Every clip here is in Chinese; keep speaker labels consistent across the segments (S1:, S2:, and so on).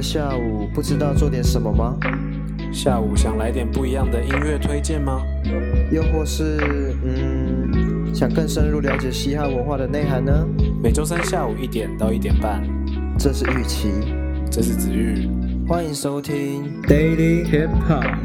S1: 的下午，不知道做点什么吗？
S2: 下午想来点不一样的音乐推荐吗？
S1: 又或是，嗯，想更深入了解嘻哈文化的内涵呢？
S2: 每周三下午一点到一点半，
S1: 这是玉琪，
S2: 这是子玉，
S1: 欢迎收听 Daily Hip Hop。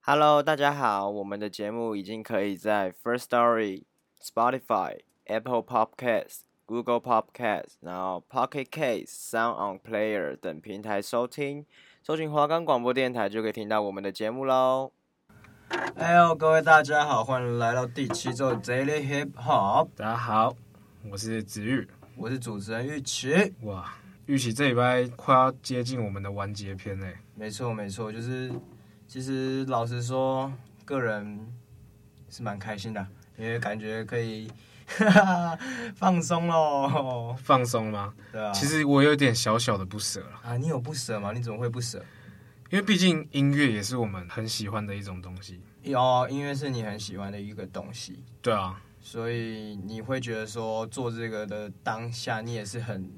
S1: Hello，大家好，我们的节目已经可以在 First Story、Spotify。Apple Podcast、Google Podcast，然后 Pocket Cast、Sound On Player 等平台收听，搜寻华冈广播电台就可以听到我们的节目喽。哎呦，各位大家好，欢迎来到第七周 Daily Hip Hop。
S2: 大家好，我是子玉，
S1: 我是主持人玉琪。
S2: 哇，玉琪这礼拜快要接近我们的完结篇嘞。
S1: 没错没错，就是其实老实说，个人是蛮开心的，因为感觉可以。哈哈，放松喽！
S2: 放松吗？
S1: 对啊。
S2: 其实我有点小小的不舍了。
S1: 啊，你有不舍吗？你怎么会不舍？
S2: 因为毕竟音乐也是我们很喜欢的一种东西。
S1: 有，音乐是你很喜欢的一个东西。
S2: 对啊。
S1: 所以你会觉得说做这个的当下，你也是很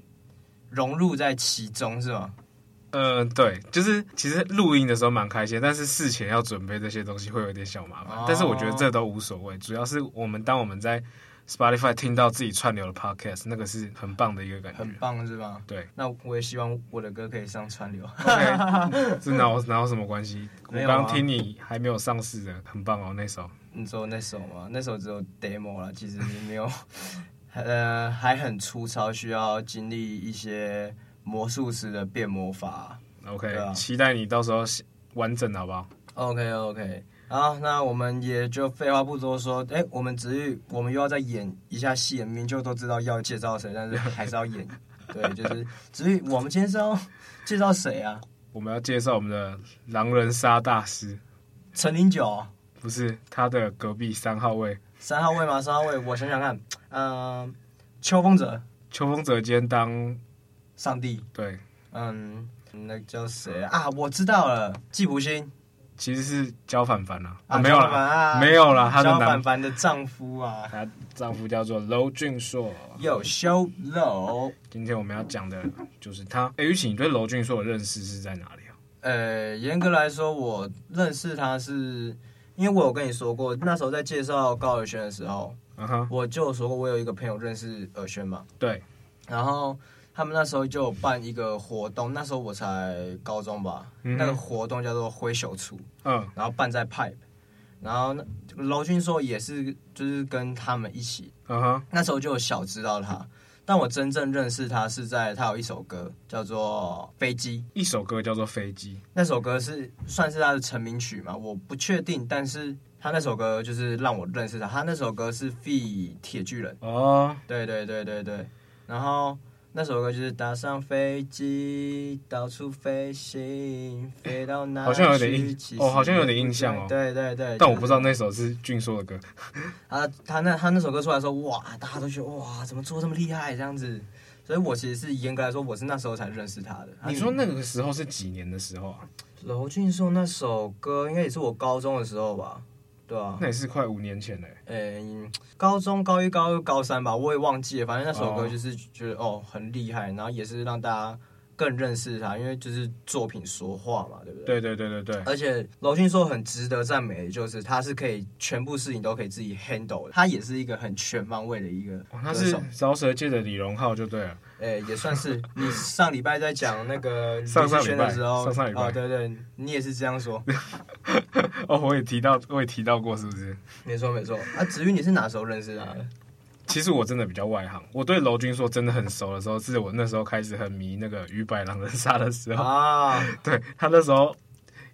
S1: 融入在其中，是吗？
S2: 嗯、呃，对，就是其实录音的时候蛮开心，但是事前要准备这些东西会有点小麻烦。哦、但是我觉得这都无所谓，主要是我们当我们在。Spotify 听到自己串流的 Podcast，那个是很棒的一个感觉，
S1: 很棒是吧？
S2: 对，
S1: 那我也希望我的歌可以上串流。
S2: OK，这哪有哪有什么关系？
S1: 我
S2: 刚听你还没有上市的，很棒哦，那首。
S1: 你说那首吗？那首只有 demo 了，其实你没有，呃，还很粗糙，需要经历一些魔术师的变魔法。
S2: OK，啊，期待你到时候完整好不好
S1: ？OK OK。好，那我们也就废话不多说，哎，我们子玉，我们又要再演一下戏，明明就都知道要介绍谁，但是还是要演。对，就是子玉，我们今天是要介绍谁啊？
S2: 我们要介绍我们的狼人杀大师
S1: 陈林九，
S2: 不是他的隔壁三号位，
S1: 三号位吗？三号位，我想想看，嗯、呃，邱锋泽，
S2: 邱锋泽今天当
S1: 上帝，
S2: 对，
S1: 嗯，那叫谁啊？我知道了，季卜心。
S2: 其实是焦凡凡啊，
S1: 啊
S2: 没有了，没有了，他的
S1: 焦凡凡的丈夫啊，
S2: 她丈夫叫做娄俊硕，
S1: 有修娄。
S2: 今天我们要讲的就是他。哎，玉琪，你对娄俊硕的认识是在哪里啊？
S1: 呃，严格来说，我认识他是因为我有跟你说过，那时候在介绍高尔轩的时候，uh huh. 我就有说过，我有一个朋友认识尔轩嘛，
S2: 对，
S1: 然后。他们那时候就有办一个活动，那时候我才高中吧。嗯、那个活动叫做挥手处，嗯，然后办在 Pipe，然后娄俊硕也是，就是跟他们一起。嗯哼，那时候就有小知道他，但我真正认识他是在他有一首歌叫做《飞机》，
S2: 一首歌叫做《飞机》，
S1: 那首歌是算是他的成名曲嘛？我不确定，但是他那首歌就是让我认识他。他那首歌是.铁巨人哦，对对对对对，然后。那首歌就是搭上飞机到处飞行，飞到哪里？
S2: 好像有点印哦，好像有点印象哦。
S1: 对对对，
S2: 但我不知道那首是俊硕的歌。
S1: 啊，他那他那首歌出来时候，哇，大家都觉得哇，怎么做这么厉害这样子？所以我其实是严格来说，我是那时候才认识他的。
S2: 你说那个时候是几年的时候啊？
S1: 娄俊硕那首歌应该也是我高中的时候吧。对啊，
S2: 那也是快五年前嘞。诶、
S1: 欸，高中高一、高二、高三吧，我也忘记了。反正那首歌就是觉得哦，哦很厉害，然后也是让大家更认识他，因为就是作品说话嘛，对不对？
S2: 对对对对对。
S1: 而且娄俊硕很值得赞美就是他是可以全部事情都可以自己 handle 的，他也是一个很全方位的一个、哦。
S2: 他是饶舌界的李荣浩就对了。
S1: 诶、欸，也算是。你上礼拜在讲那个
S2: 上上
S1: 的时候，
S2: 上上礼拜、
S1: 哦，对对，你也是这样说。
S2: 哦，我也提到，我也提到过，是不是？
S1: 没错没错。啊，子玉，你是哪时候认识他的？
S2: 其实我真的比较外行，我对楼君说真的很熟的时候，是我那时候开始很迷那个于白狼人杀的时候啊。对他那时候，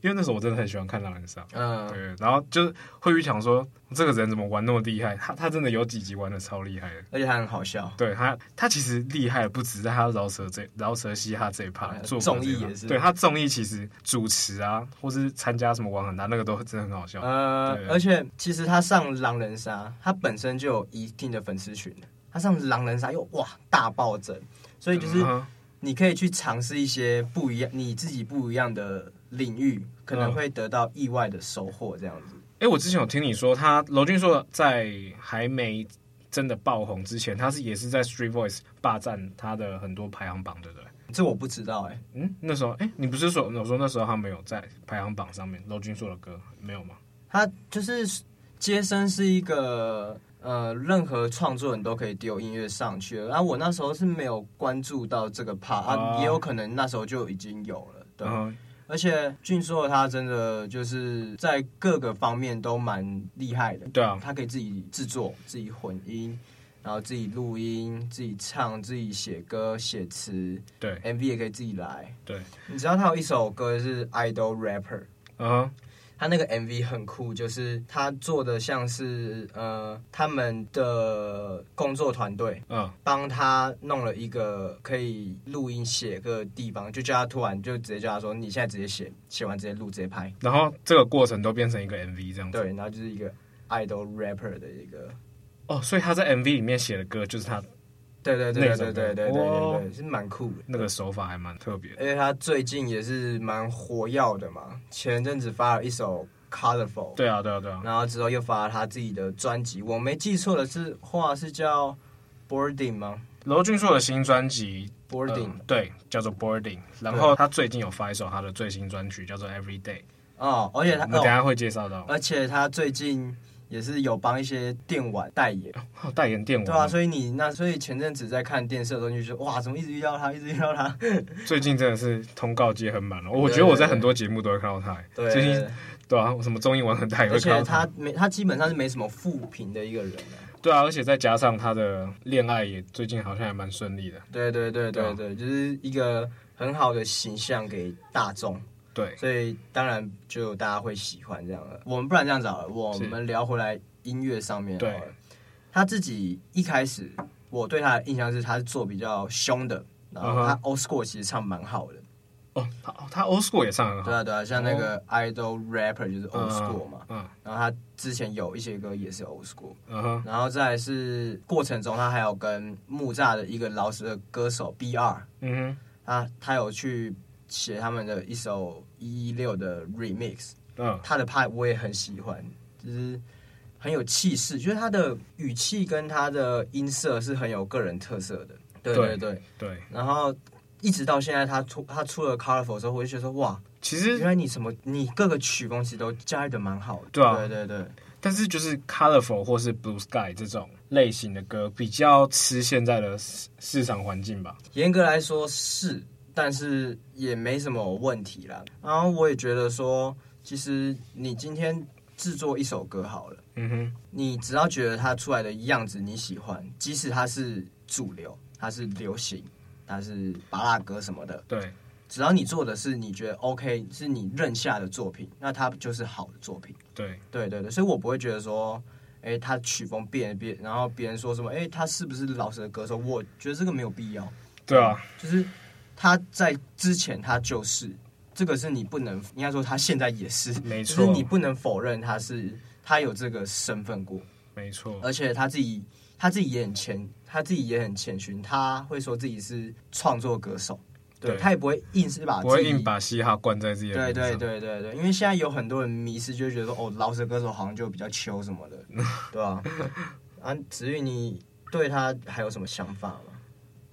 S2: 因为那时候我真的很喜欢看狼人杀，
S1: 嗯，
S2: 对，然后就会去想说，这个人怎么玩那么厉害？他他真的有几集玩的超厉害的，
S1: 而且他很好笑。
S2: 对他，他其实厉害的不止在他饶舌这饶舌嘻哈这一趴，做
S1: 综艺也是。
S2: 对他综艺其实主持啊，或是参加什么玩很大，那个都真的很好笑。
S1: 呃，而且其实他上狼人杀，他本身就有一定的粉丝群，他上狼人杀又哇大暴增，所以就是你可以去尝试一些不一样，你自己不一样的领域。可能会得到意外的收获，这样子。
S2: 哎、欸，我之前有听你说，他娄俊硕在还没真的爆红之前，他是也是在 Street Voice 霸占他的很多排行榜，对不对？
S1: 这我不知道、欸，哎，
S2: 嗯，那时候，哎、欸，你不是说我说那时候他没有在排行榜上面，娄俊硕的歌没有吗？
S1: 他就是接生是一个呃，任何创作人都可以丢音乐上去的，然后我那时候是没有关注到这个 part 也有可能那时候就已经有了，对。嗯而且俊硕他真的就是在各个方面都蛮厉害的。
S2: 对啊，
S1: 他可以自己制作、自己混音，然后自己录音、自己唱、自己写歌、写词。
S2: 对
S1: ，MV 也可以自己来。
S2: 对，
S1: 你知道他有一首歌是 Idol Rapper。
S2: 嗯、uh-huh。
S1: 他那个 MV 很酷，就是他做的像是呃他们的工作团队，嗯，帮他弄了一个可以录音写歌的地方，就叫他突然就直接叫他说，你现在直接写，写完直接录直接拍，
S2: 然后这个过程都变成一个 MV 这样子。
S1: 对，然后就是一个 idol rapper 的一个，
S2: 哦，所以他在 MV 里面写的歌就是他。
S1: 对对对对对对对对，对，是蛮酷的，
S2: 那个手法还蛮特别的。
S1: 因为他最近也是蛮火药的嘛，前阵子发了一首《Colorful》，
S2: 对啊对啊对啊，
S1: 然后之后又发了他自己的专辑，我没记错的是话是叫《Boarding》吗？
S2: 罗俊硕的新专辑《
S1: Boarding》，呃，
S2: 对，叫做《Boarding》，然后他最近有发一首他的最新专曲，叫做《Every Day》。
S1: 哦，而且他，
S2: 等下会介绍到，
S1: 而且他最近。也是有帮一些电玩代言，
S2: 代言电玩，
S1: 对啊，所以你那所以前阵子在看电视的时候你就说，哇，怎么一直遇到他，一直遇到他。
S2: 最近真的是通告接很满了，我觉得我在很多节目都会看到他。
S1: 对，
S2: 最近对啊，什么综艺玩很大也会看到他。
S1: 而且他没，他基本上是没什么负评的一个人。
S2: 对啊，而且再加上他的恋爱也最近好像还蛮顺利的。
S1: 对对对对对，对，就是一个很好的形象给大众。
S2: 对，
S1: 所以当然就大家会喜欢这样的。我们不然这样子好了，我们聊回来音乐上面。
S2: 对，
S1: 他自己一开始我对他的印象是，他是做比较凶的，然后他 old school 其实唱蛮好的。
S2: 哦，他他 old school 也唱很好。
S1: 对啊对啊，像那个 idol rapper 就是 old school 嘛。嗯。然后他之前有一些歌也是 old school。嗯哼。然后再来是过程中，他还有跟木栅的一个老师的歌手 BR。嗯哼。他他有去。写他们的一首一一六的 remix，嗯，他的派我也很喜欢，就是很有气势，就是他的语气跟他的音色是很有个人特色的，对对对
S2: 对。
S1: 然后一直到现在，他出他出了 Colorful 之后，我就觉得说哇，
S2: 其实
S1: 原来你什么你各个曲风其实都驾驭的蛮好的，
S2: 对啊，
S1: 对对对。
S2: 但是就是 Colorful 或是 Blue Sky 这种类型的歌，比较吃现在的市市场环境吧。
S1: 严格来说是。但是也没什么问题啦。然后我也觉得说，其实你今天制作一首歌好了，嗯哼，你只要觉得它出来的样子你喜欢，即使它是主流，它是流行，它是巴拉歌什么的，
S2: 对，
S1: 只要你做的是你觉得 OK，是你认下的作品，那它就是好的作品。
S2: 对，
S1: 对对对，所以我不会觉得说，哎，他曲风变变，然后别人说什么，哎，他是不是老实的歌手？我觉得这个没有必要。
S2: 对啊，
S1: 就是。他在之前，他就是这个是你不能应该说他现在也是，
S2: 没错，
S1: 就是你不能否认他是他有这个身份过，
S2: 没错。
S1: 而且他自己他自己也很谦，他自己也很谦逊，他会说自己是创作歌手，对，对他也不会硬是把
S2: 不会硬把嘻哈灌在自己的
S1: 对对对对对，因为现在有很多人迷失，就觉得说哦，饶舌歌手好像就比较秋什么的，对吧？啊，子玉，你对他还有什么想法吗？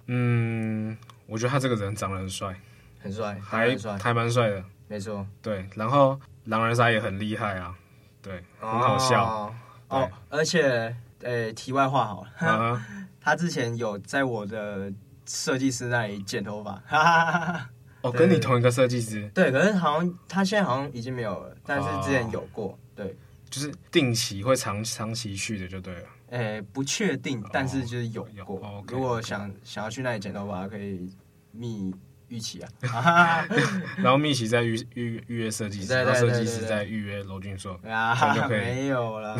S2: 嗯。我觉得他这个人长得很帅，
S1: 很帅，
S2: 还还蛮帅的，
S1: 没错。
S2: 对，然后狼人杀也很厉害啊，对，很好笑。
S1: 哦，哦而且，诶，题外话好了，啊、他之前有在我的设计师那里剪头发，哈哈哈哈
S2: 哦，跟你同一个设计师。
S1: 对，可是好像他现在好像已经没有了，但是之前有过，哦、对，
S2: 就是定期会长长期去的就对了。
S1: 诶，不确定，但是就是有过。
S2: 哦、
S1: 如果想、okay, 想要去那里剪头发，可以密预期啊。
S2: 然后密期在预预预约设计师，然后设计师在预约娄俊硕，
S1: 啊，没有了。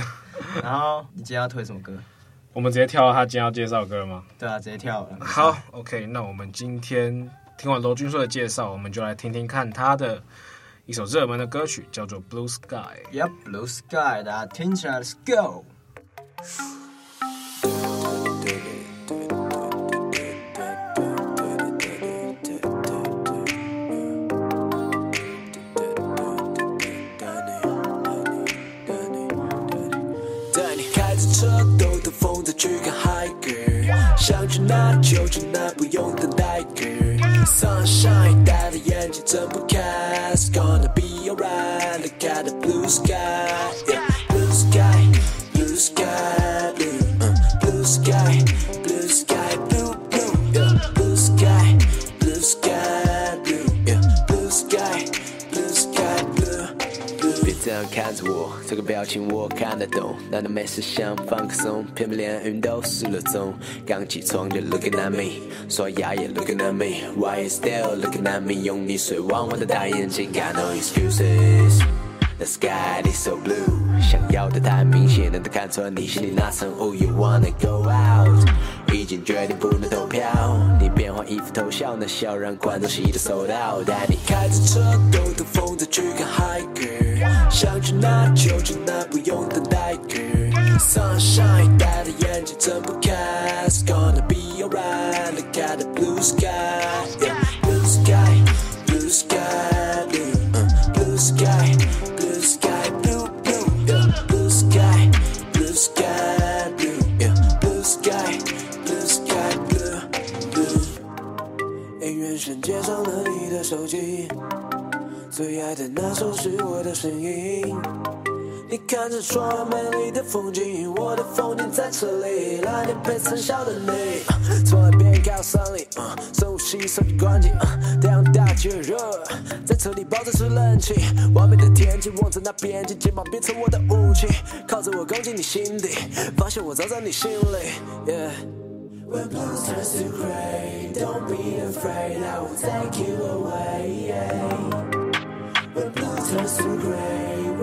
S1: 然后你今天要推什么歌？
S2: 我们直接跳到他今天要介绍的歌吗？
S1: 对啊，直接跳了。
S2: 好，OK，那我们今天听完娄俊硕的介绍，我们就来听听看他的一首热门的歌曲，叫做《Blue Sky》。
S1: Yep，Blue Sky，大家听起来，Let's go。
S3: 想去哪就去哪，不用等待。Sunshine，戴着眼镜睁不开。It's gonna be alright. Look at the blue sky, yeah. Blue sky, 样看着我，这个表情我看得懂。难道没事想放个松，偏偏连云都失了踪。刚起床就 looking at me，刷牙也 looking at me，Why you still looking at me？用你水汪汪的大眼睛，Got no excuses，The sky is so blue，想要的太明显，能都看穿你心里那层雾。You wanna go out？已经决定不能投票，你变换衣服偷笑，那笑让观众席都收到。带你开着车兜兜风，再去看海哥，想去哪就去哪，不用等待。Sunshine，戴着眼镜睁不开。It's gonna be alright. Look at the blue sky, yeah. Blue sky, sky, blue sky, blue, blue. 音乐声接上了你的手机，最爱的那首是我的声音。你看着窗外美丽的风景，我的风景在车里，来年陪曾笑的你。从来别靠山里，深呼吸，手机关机，太阳大气热，在车里抱着冷气。完美的天气，望着那边境，肩膀变成我的武器，靠着我攻进你心底，发现我早在你心里。Yeah. When blue turns to gray, don't be afraid, I will take you away. When blue turns to gray.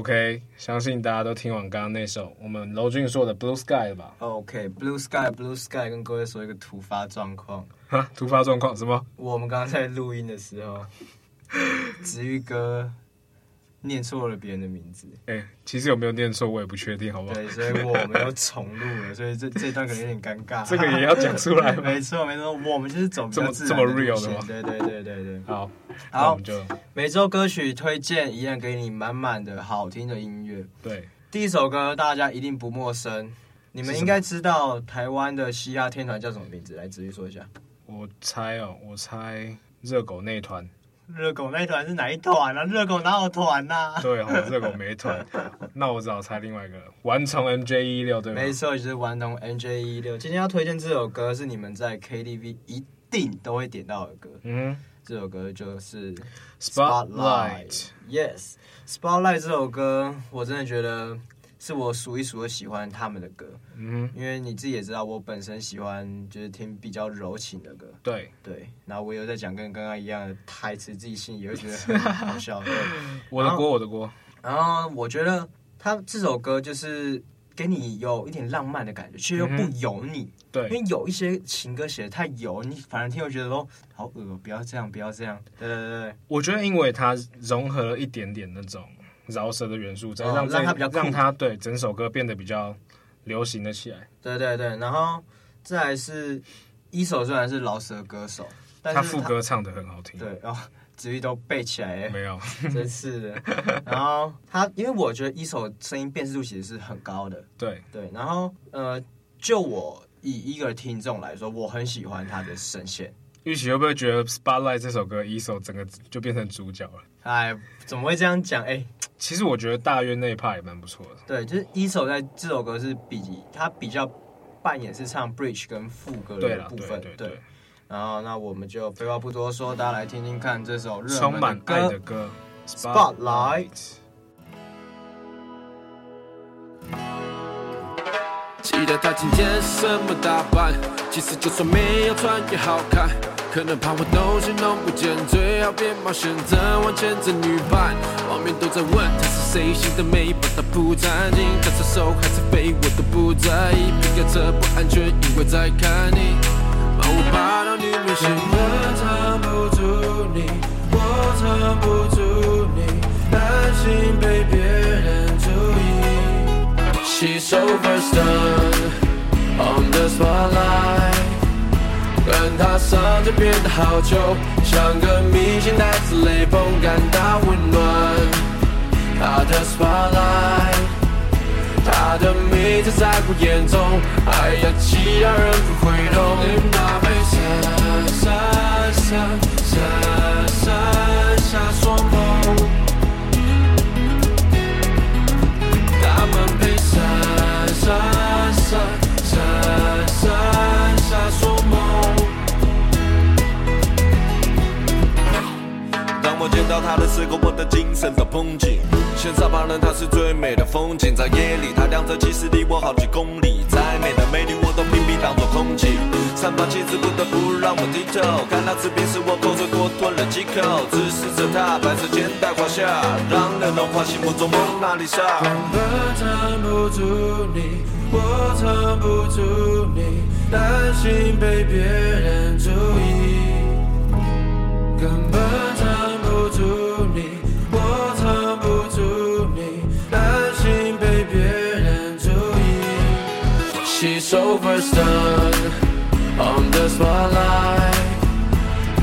S2: OK，相信大家都听完刚刚那首我们娄俊硕的《Blue Sky》了吧
S1: ？OK，Blue Sky，Blue Sky，跟各位说一个突发状况。
S2: 哈，突发状况什么？
S1: 我们刚刚在录音的时候，子玉哥。念错了别人的名字，
S2: 哎、欸，其实有没有念错我也不确定，好不好？
S1: 对，所以我们又重录了，所以这这段可能有点尴尬。
S2: 这个也要讲出来
S1: 沒？没错没错，我们就是走这么
S2: 这么 real 的吗？
S1: 对对对对对。
S2: 好，
S1: 好，就每周歌曲推荐一样给你满满的好听的音乐。
S2: 对，
S1: 第一首歌大家一定不陌生，你们应该知道台湾的嘻哈天团叫什么名字？来，直接说一下。
S2: 我猜哦，我猜热狗那团。
S1: 热狗那团是哪一团啊？热狗哪有团呐、啊？
S2: 对哦，热狗没团。那我只好猜另外一个，顽童 MJ 一六
S1: 对吗？没错，就是顽童 MJ 一六。今天要推荐这首歌是你们在 KTV 一定都会点到的歌。嗯，这首歌就是《Spotlight》。Yes，Spotlight 这首歌我真的觉得。是我数一数二喜欢他们的歌，嗯，因为你自己也知道，我本身喜欢就是听比较柔情的歌，
S2: 对
S1: 对。然后我又在讲跟刚刚一样的台词，自己心里也会觉得 很好笑。对，
S2: 我的锅，我的锅。
S1: 然后我觉得他这首歌就是给你有一点浪漫的感觉，却又不油腻。
S2: 对，
S1: 因为有一些情歌写的太油，你反而听会觉得说好恶，不要这样，不要这样。对对对，
S2: 我觉得因为它融合了一点点那种饶舌的元素，再让
S1: 让它比较
S2: 让它对整首歌变得比较流行了起来。
S1: 对对对，然后再来是一首虽然是饶舌歌手，但是他
S2: 副歌唱的很好听。
S1: 对哦。子玉都背起来
S2: 没有？
S1: 真是的。然后他，因为我觉得一首声音辨识度其实是很高的。
S2: 对
S1: 对。然后呃，就我以一个听众来说，我很喜欢他的声线。
S2: 玉玺会不会觉得《Spotlight》这首歌一首整个就变成主角了？
S1: 哎，怎么会这样讲？哎，
S2: 其实我觉得大约那一 part 也蛮不错的。
S1: 对，就是一首在这首歌是比他比较扮演是唱 Bridge 跟副歌的部分。对，对，对，对。然后，那我们就废话不多说，大家来听听看这首热门的歌，充满爱的歌《Spotlight》。
S4: 记得他今天什么打扮？其实就算没有穿也好看，可能怕我东西弄不见，最好别冒险着往前走女伴。网民都在问她是谁，新的每一把她不站紧，她是手还是飞我都不在意，别开车不安全，因为在看你。我爬到女明星，根本藏不住你，我藏不住你，担心被别人注意。She's so first done on the spotlight，跟他上就变得好久，像个明星带着雷锋，感到温暖。他的 spotlight。他的名字在我眼中，爱要气让人不会动。你把背闪闪闪闪闪闪说梦，他们被闪闪闪我见到她的时候，我的精神都绷紧。羡煞旁人，她是最美的风景。在夜里，她亮着，其实离我好几公里。再美的美女，我都拼命当作空气。散发气质，不得不让我低头。看那次冰时，我口水多吞了几口。直视着她，白色肩带滑下，让人融化心目中蒙娜丽莎。我藏不住你，我藏不住你，担心被别人 spotlight，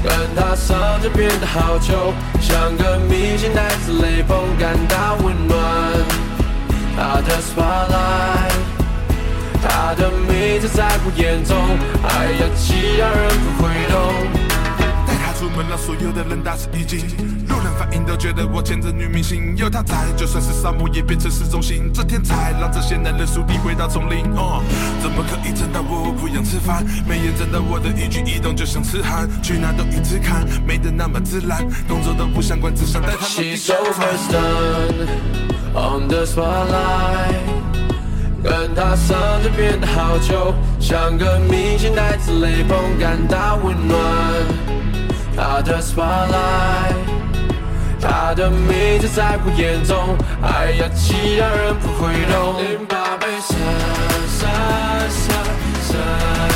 S4: 跟他上就变得好久，像个明星带着雷锋，感到温暖。他的 spotlight，他的名字在我眼中，爱呀，其他人不会懂，带他。出门让所有的人大吃一惊，反应都觉得我牵着女明星，有她在，就算是沙漠也变成市中心。这天才让这些男人树立回到丛林。哦，怎么可以整到我不用吃饭？没眼睁到我的一举一动就像痴汉，去哪都一直看，没得那么自然，动作都不相关，只想带他们。She's so first done on the spotlight，跟他上就变得好久，像个明星带着雷锋，感到温暖。他的 spotlight，他的名字在我眼中哎呀其他人不会懂淋巴被撕散散散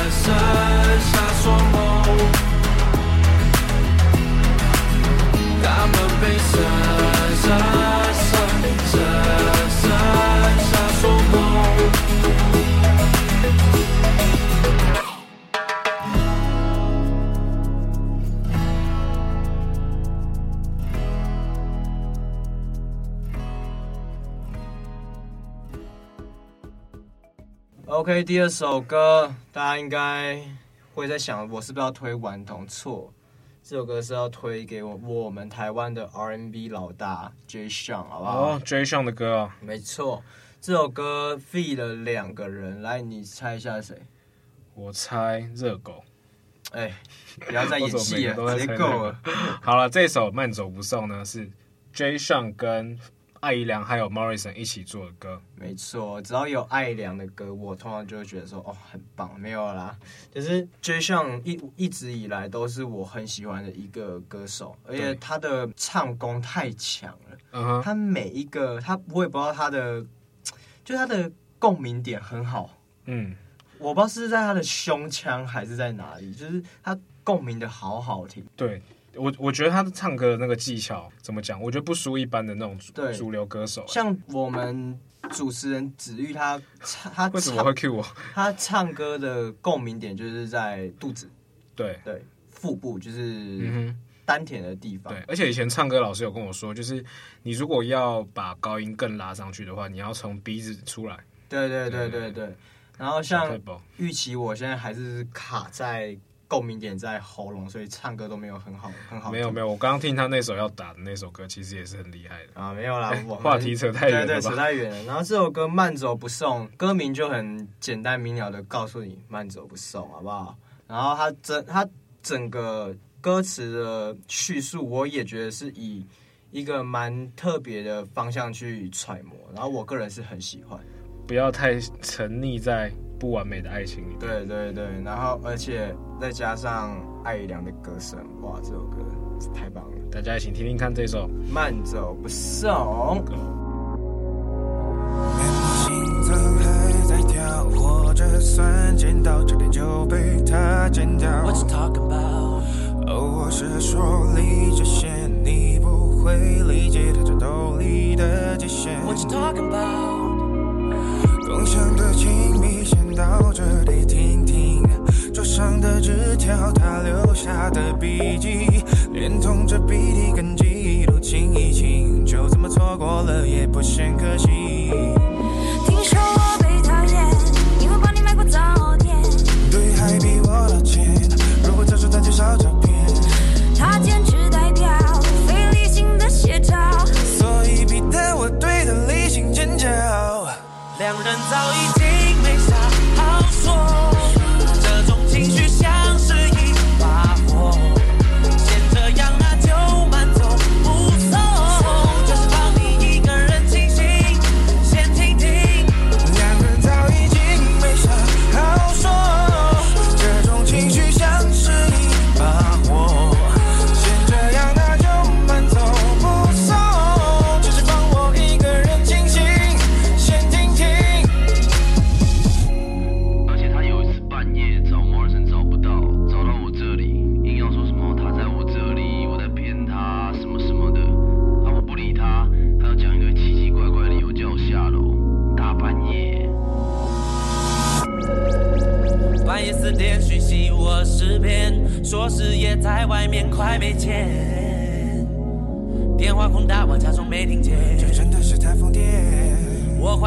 S4: 散下双眸他们被散散
S1: OK，第二首歌，大家应该会在想，我是不是要推顽童？错，这首歌是要推给我我们台湾的 R&B 老大 Jay Sean，好不好？
S2: 哦，Jay Sean 的歌啊，
S1: 没错，这首歌 feat 了两个人，来，你猜一下谁？
S2: 我猜热狗。
S1: 哎，不要再 演戏了，直接够了。
S2: 好了，这首慢走不送呢，是 Jay Sean 跟。艾怡良还有 Morrison 一起做的歌，
S1: 没错，只要有艾怡良的歌，我通常就会觉得说，哦，很棒。没有啦，就是 Jay Sean 一一直以来都是我很喜欢的一个歌手，而且他的唱功太强了。嗯哼，他每一个他我也不知道他的，就他的共鸣点很好。嗯，我不知道是在他的胸腔还是在哪里，就是他共鸣的好好听。
S2: 对我，我觉得他的唱歌的那个技巧怎么讲？我觉得不输一般的那种主主流歌手。
S1: 像我们主持人子玉，他唱他
S2: 为什么会 cue 我？
S1: 他唱歌的共鸣点就是在肚子，
S2: 对
S1: 对，腹部就是丹田的地方。
S2: 对，而且以前唱歌老师有跟我说，就是你如果要把高音更拉上去的话，你要从鼻子出来。
S1: 对对对对对。然后像预期，我现在还是卡在共鸣点在喉咙，所以唱歌都没有很好很好。
S2: 没有没有，我刚刚听他那首要打的那首歌，其实也是很厉害的
S1: 啊。没有啦，我
S2: 话题扯太远了，
S1: 对对，扯太远了。然后这首歌慢走不送，歌名就很简单明了的告诉你慢走不送，好不好？然后他整他整个歌词的叙述，我也觉得是以一个蛮特别的方向去揣摩，然后我个人是很喜欢。
S2: 不要太沉溺在不完美的爱情里。
S1: 对对对，然后而且再加上艾怡良的歌声，哇，这首歌太棒了！
S2: 大家一起听听看这首《
S1: 慢走不送》。
S5: 心脏还在跳，或者算见到差点就被他剪掉。What you talking about？哦，我是说离这线，你不会理解他战斗里的极限。What you talking about？共享的亲密，到这里听听。桌上的纸条，他留下的笔记，连同这笔记跟记忆都清一清，就这么错过了，也不嫌可惜。听说我被讨厌，因为帮你买过早点。对，还逼我道歉。如果这是他介绍照片，他坚持代表非理性的写照，所以逼得我对他理性尖叫。两人早已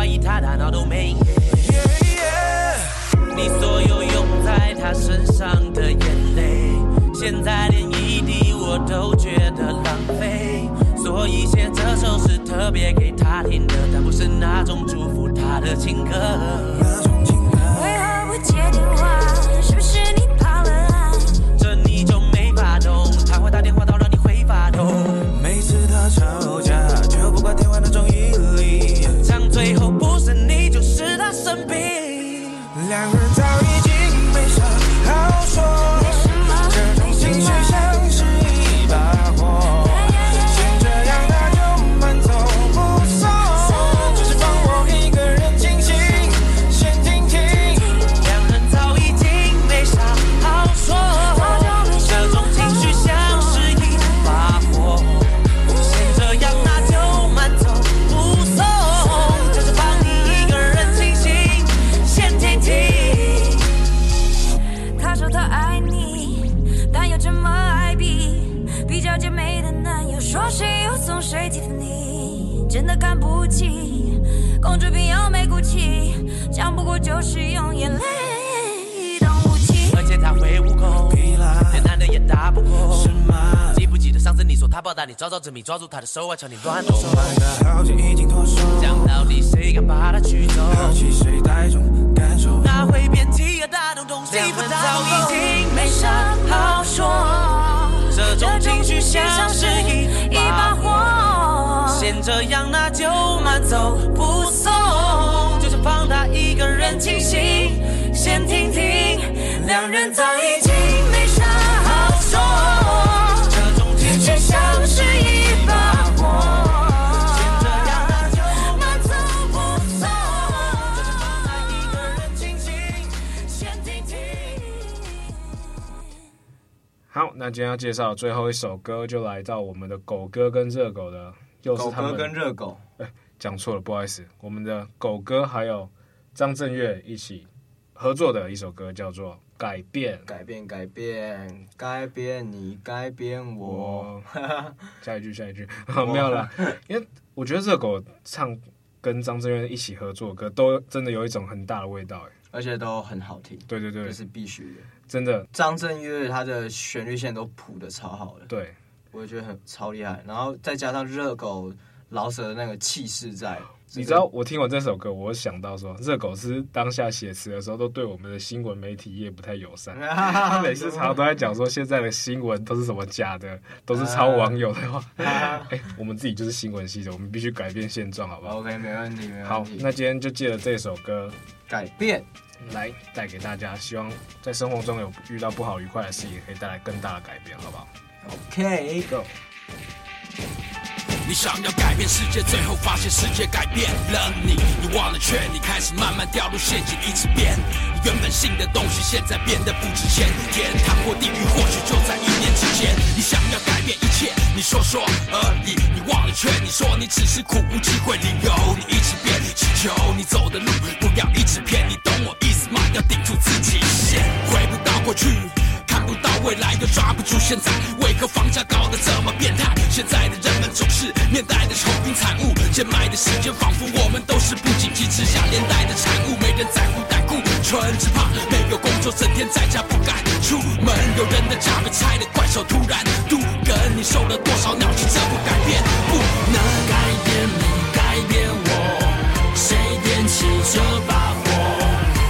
S5: 怀疑他大脑都没营业。Yeah, yeah. 你所有用在他身上的眼泪，现在连一滴我都觉得浪费。所以写这首是特别给他听的，但不是那种祝福他的情歌。那种情歌。为何不接电话？是不是你？他会打电话到让你会发抖。每次他吵架，就不挂电话那种两人早已经没啥好说。你说他暴打你，抓住他的手腕，敲你断手。讲到底谁敢把他取走？好奇谁带种感受？那会变体啊，大东东西不早已经没啥好说，这种情绪像是一一把火，先这样那就慢走不送。放他一个人清醒，先听听，两人早好，那
S2: 今天要介绍的最后一首歌，就来到我们的狗哥跟热狗的，又是他们
S1: 狗哥跟热狗。
S2: 哎，讲错了，不好意思。我们的狗哥还有张震岳一起合作的一首歌，叫做《改变》。
S1: 改变，改变，改变你，改变我。
S2: 下一句，下一句，没有了。因为我觉得热狗唱跟张震岳一起合作的歌，都真的有一种很大的味道，哎，
S1: 而且都很好听。
S2: 对对对，
S1: 这是必须的。
S2: 真的，
S1: 张震岳他的旋律线都谱的超好的，
S2: 对，
S1: 我也觉得很超厉害。然后再加上热狗饶舌的那个气势在，
S2: 你知道我听完这首歌，我想到说，热狗是当下写词的时候都对我们的新闻媒体业不太友善，他每次常常都在讲说现在的新闻都是什么假的，都是抄网友的话。哎，我们自己就是新闻系的，我们必须改变现状，好不好
S1: ？OK，没问题，没问题。
S2: 好，那今天就借着这首歌
S1: 改变。
S2: 来带给大家，希望在生活中有遇到不好愉快的事，也可以带来更大的改变，好不好
S1: ？OK，Go。
S6: 你想要改变世界，最后发现世界改变了你。你忘了劝你，开始慢慢掉入陷阱，一直变。你原本信的东西，现在变得不值钱。天堂或地狱，或许就在一念之间。你想要改变一切，你说说而已。你忘了劝你说，你只是苦无机会理由。你一直变，祈求你走的路不要一直偏。你懂我意思吗？要顶住自己。先，回不到过去。看不到未来，又抓不住现在，为何房价搞得这么变态？现在的面带的愁云惨雾，贱卖的时间仿佛我们都是不景气之下连带的产物，没人在乎胆固醇，只怕没有工作，整天在家不敢出门。有人的家被拆的怪兽突然都跟你受了多少鸟气，这不改变，不能改变你，改变我，谁点起这把火？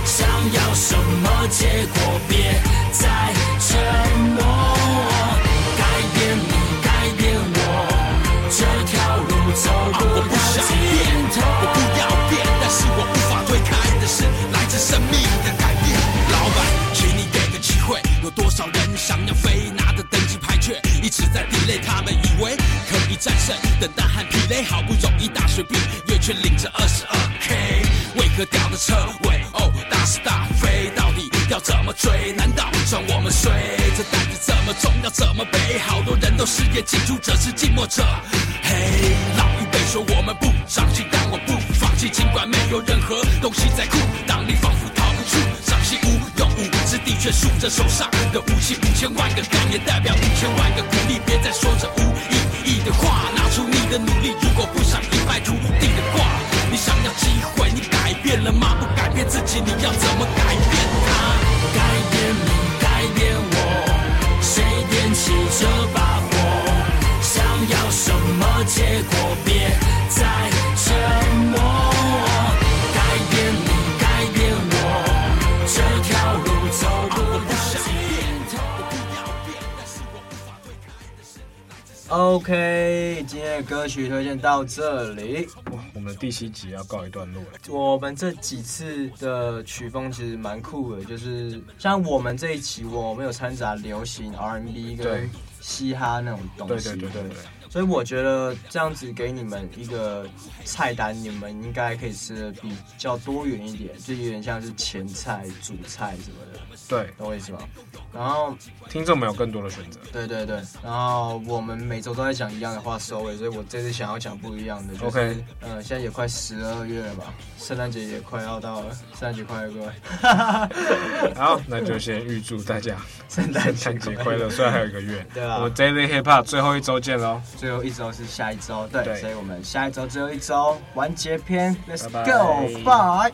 S6: 想要什么结果？等待和疲累，好不容易大水毕业，却领着二十二 K，为何掉的车尾？哦，大是大非，到底要怎么追？难道算我们衰？这担子这么重，要怎么背？好多人都失业，进入者是寂寞者。嘿，老一辈说我们不长进，但我不放弃，尽管没有任何东西在哭，当你仿佛逃不出，伤心无用武之地，却数着手上的武器，五千万个概念代表五千万个鼓励，别再说着无意的话，拿出你的努力，如果不想一败涂地的话，你想要机会，你改变了吗？不改变自己，你要怎么改变他？改变你，改变我，谁点起这把火？想要什么结果？别再沉
S1: OK，今天的歌曲推荐到这里。
S2: 哇，我们第七集要告一段落了。
S1: 我们这几次的曲风其实蛮酷的，就是像我们这一期，我们有掺杂流行 R&B 跟嘻哈那种东西。对对对对对。所以我觉得这样子给你们一个菜单，你们应该可以吃的比较多元一点，就有点像是前菜、主菜什么的。
S2: 对，
S1: 懂我意思吗？然后
S2: 听众们有更多的选择。
S1: 对对对，然后我们每周都在讲一样的话收尾，所以我这次想要讲不一样的。就是、
S2: OK，
S1: 呃，现在也快十二月了吧，圣诞节也快要到了，圣诞节快乐各位。
S2: 好，那就先预祝大家
S1: 圣诞
S2: 节快乐，虽然还有一个月。
S1: 对啊，
S2: 我们 Daily Hip Hop 最后一周见喽，
S1: 最后一周是下一周，对，对所以我们下一周最后一周完结篇，Let's go，bye。